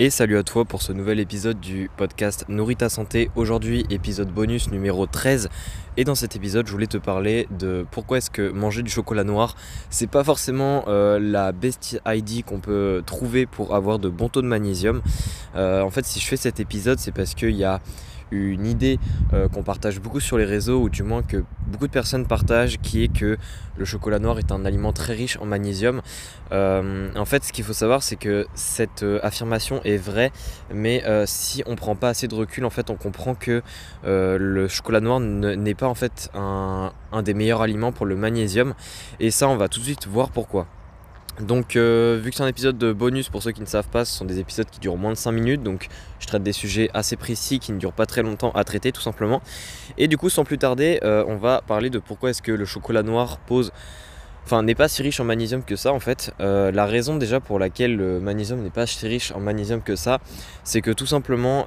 Et salut à toi pour ce nouvel épisode du podcast Nourris ta santé. Aujourd'hui, épisode bonus numéro 13. Et dans cet épisode, je voulais te parler de pourquoi est-ce que manger du chocolat noir, c'est pas forcément euh, la best ID qu'on peut trouver pour avoir de bons taux de magnésium. Euh, en fait, si je fais cet épisode, c'est parce qu'il y a une idée euh, qu'on partage beaucoup sur les réseaux, ou du moins que beaucoup de personnes partagent, qui est que le chocolat noir est un aliment très riche en magnésium. Euh, en fait, ce qu'il faut savoir, c'est que cette euh, affirmation est vraie, mais si on prend pas assez de recul, en fait, on comprend que le chocolat noir n'est pas en fait un des meilleurs aliments pour le magnésium. Et ça, on va tout de suite voir pourquoi. Donc euh, vu que c'est un épisode de bonus pour ceux qui ne savent pas, ce sont des épisodes qui durent moins de 5 minutes, donc je traite des sujets assez précis qui ne durent pas très longtemps à traiter tout simplement. Et du coup sans plus tarder, euh, on va parler de pourquoi est-ce que le chocolat noir pose... Enfin, n'est pas si riche en magnésium que ça en fait. Euh, la raison déjà pour laquelle le magnésium n'est pas si riche en magnésium que ça, c'est que tout simplement,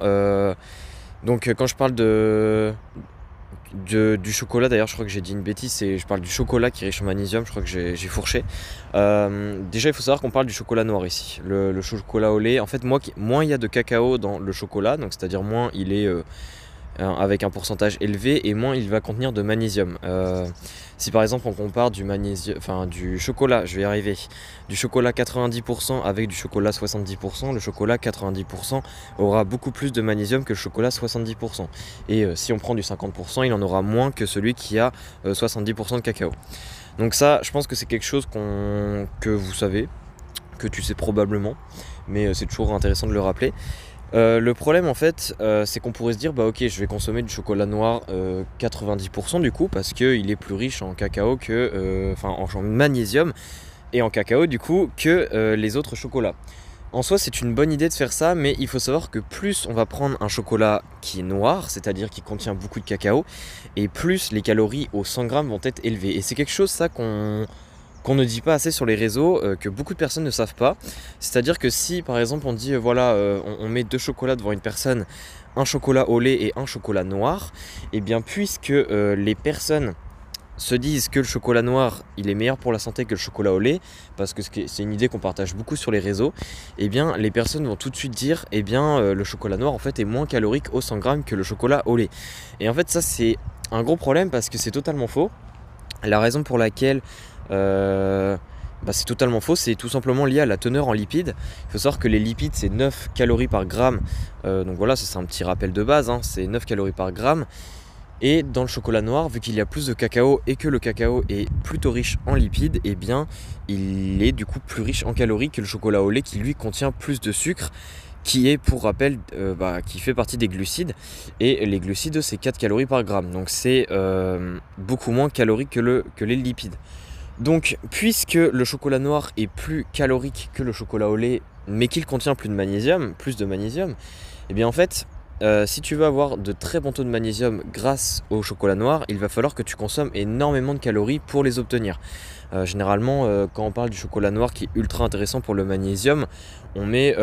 donc quand je parle de, du chocolat, d'ailleurs, je crois que j'ai dit une bêtise, c'est, je parle du chocolat qui est riche en magnésium, je crois que j'ai, fourché. Euh, déjà, il faut savoir qu'on parle du chocolat noir ici. Le, chocolat au lait, en fait, moins il y a de cacao dans le chocolat, donc c'est-à-dire moins il est. Euh, avec un pourcentage élevé et moins il va contenir de magnésium. Euh, si par exemple on compare du magnésium, enfin du chocolat, je vais y arriver, du chocolat 90% avec du chocolat 70%, le chocolat 90% aura beaucoup plus de magnésium que le chocolat 70%. Et euh, si on prend du 50%, il en aura moins que celui qui a 70% euh, de cacao. Donc ça, je pense que c'est quelque chose que vous savez, que tu sais probablement, mais c'est toujours intéressant de le rappeler. Euh, le problème en fait, euh, c'est qu'on pourrait se dire bah ok, je vais consommer du chocolat noir 90% euh, du coup parce qu'il est plus riche en cacao que, enfin en magnésium et en cacao du coup que les autres chocolats. En soi, c'est une bonne idée de faire ça, mais il faut savoir que plus on va prendre un chocolat qui est noir, c'est-à-dire qui contient beaucoup de cacao, et plus les calories au 100 grammes vont être élevées. Et c'est quelque chose ça qu'on qu'on ne dit pas assez sur les réseaux, euh, que beaucoup de personnes ne savent pas. C'est-à-dire que si par exemple on dit euh, voilà euh, on, met deux chocolats devant une personne, un chocolat au lait et un chocolat noir, et eh bien puisque les personnes se disent que le chocolat noir il est meilleur pour la santé que le chocolat au lait parce que c'est une idée qu'on partage beaucoup sur les réseaux et eh bien les personnes vont tout de suite dire et eh bien le chocolat noir en fait est moins calorique au 100 grammes que le chocolat au lait et en fait ça c'est un gros problème parce que c'est totalement faux la raison pour laquelle bah, c'est totalement faux, c'est tout simplement lié à la teneur en lipides. Il faut savoir que les lipides c'est 9 calories par gramme, euh, donc voilà, c'est un petit rappel de base, hein. c'est 9 calories par gramme. Et dans le chocolat noir, vu qu'il y a plus de cacao et que le cacao est plutôt riche en lipides, eh bien il est du coup plus riche en calories que le chocolat au lait qui lui contient plus de sucre qui est pour rappel euh, bah, qui fait partie des glucides et les glucides c'est 4 calories par gramme donc c'est beaucoup moins calorique que les lipides donc, puisque le chocolat noir est plus calorique que le chocolat au lait, mais qu'il contient plus de magnésium, plus de magnésium, eh bien en fait, euh, si tu veux avoir de très bons taux de magnésium grâce au chocolat noir, il va falloir que tu consommes énormément de calories pour les obtenir. Euh, généralement, euh, quand on parle du chocolat noir qui est ultra intéressant pour le magnésium, on met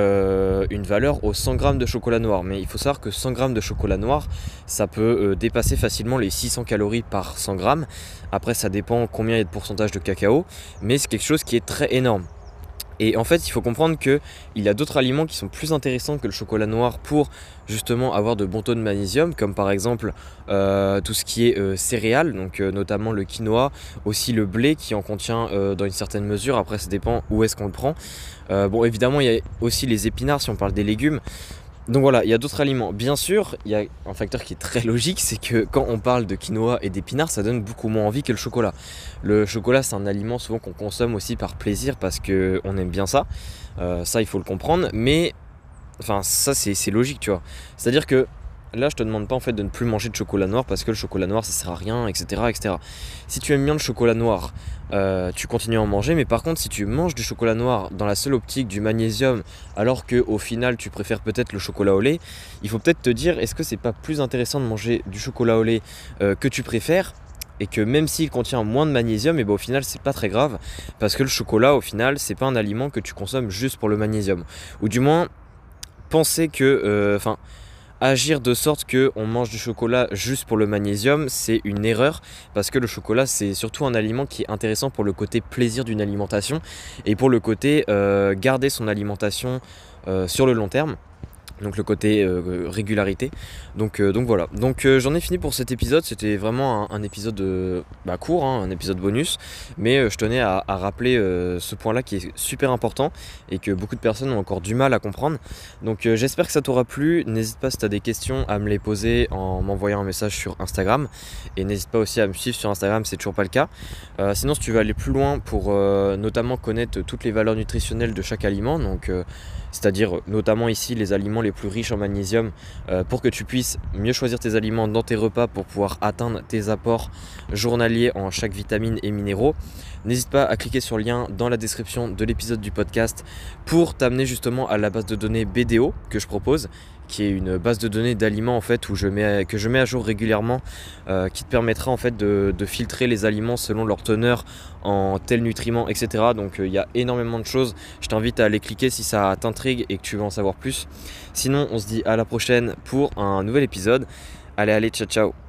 une valeur aux 100 grammes de chocolat noir. Mais il faut savoir que 100 grammes de chocolat noir, ça peut dépasser facilement les 600 calories par 100 grammes. Après, ça dépend combien il y a de pourcentage de cacao, mais c'est quelque chose qui est très énorme. Et en fait, il faut comprendre qu'il y a d'autres aliments qui sont plus intéressants que le chocolat noir pour justement avoir de bons taux de magnésium, comme par exemple euh, tout ce qui est euh, céréales, donc euh, notamment le quinoa, aussi le blé qui en contient dans une certaine mesure. Après, ça dépend où est-ce qu'on le prend. bon, évidemment, il y a aussi les épinards si on parle des légumes. Donc voilà, il y a d'autres aliments. Bien sûr, il y a un facteur qui est très logique, c'est que quand on parle de quinoa et d'épinards, ça donne beaucoup moins envie que le chocolat. Le chocolat, c'est un aliment souvent qu'on consomme aussi par plaisir parce qu'on aime bien ça. Euh, ça, il faut le comprendre. Mais, enfin, ça, c'est logique, tu vois. C'est-à-dire que Là, je te demande pas en fait de ne plus manger de chocolat noir parce que le chocolat noir ça sert à rien, etc. etc. Si tu aimes bien le chocolat noir, euh, tu continues à en manger, mais par contre, si tu manges du chocolat noir dans la seule optique du magnésium, alors que au final tu préfères peut-être le chocolat au lait, il faut peut-être te dire est-ce que c'est pas plus intéressant de manger du chocolat au lait euh, que tu préfères et que même s'il contient moins de magnésium, et eh ben, au final c'est pas très grave parce que le chocolat au final c'est pas un aliment que tu consommes juste pour le magnésium. Ou du moins penser que, euh, enfin agir de sorte que on mange du chocolat juste pour le magnésium, c'est une erreur parce que le chocolat c'est surtout un aliment qui est intéressant pour le côté plaisir d'une alimentation et pour le côté euh, garder son alimentation euh, sur le long terme donc le côté euh, régularité. Donc, euh, donc voilà. Donc euh, j'en ai fini pour cet épisode. C'était vraiment un, épisode bah, court, hein, un épisode bonus. Mais je tenais à, rappeler ce point-là qui est super important et que beaucoup de personnes ont encore du mal à comprendre. Donc j'espère que ça t'aura plu. N'hésite pas si tu as des questions à me les poser en m'envoyant un message sur Instagram. Et n'hésite pas aussi à me suivre sur Instagram, c'est toujours pas le cas. sinon si tu veux aller plus loin pour notamment connaître toutes les valeurs nutritionnelles de chaque aliment, donc c'est-à-dire notamment ici les aliments les plus riches en magnésium, euh, pour que tu puisses mieux choisir tes aliments dans tes repas pour pouvoir atteindre tes apports journaliers en chaque vitamine et minéraux. N'hésite pas à cliquer sur le lien dans la description de l'épisode du podcast pour t'amener justement à la base de données BDO que je propose qui est une base de données d'aliments en fait que je mets à jour régulièrement euh, qui te permettra en fait de, filtrer les aliments selon leur teneur en tels nutriments etc donc euh, il y a énormément de choses. Je t'invite à aller cliquer si ça t'intrigue et que tu veux en savoir plus. Sinon on se dit à la prochaine pour un nouvel épisode. Allez allez ciao ciao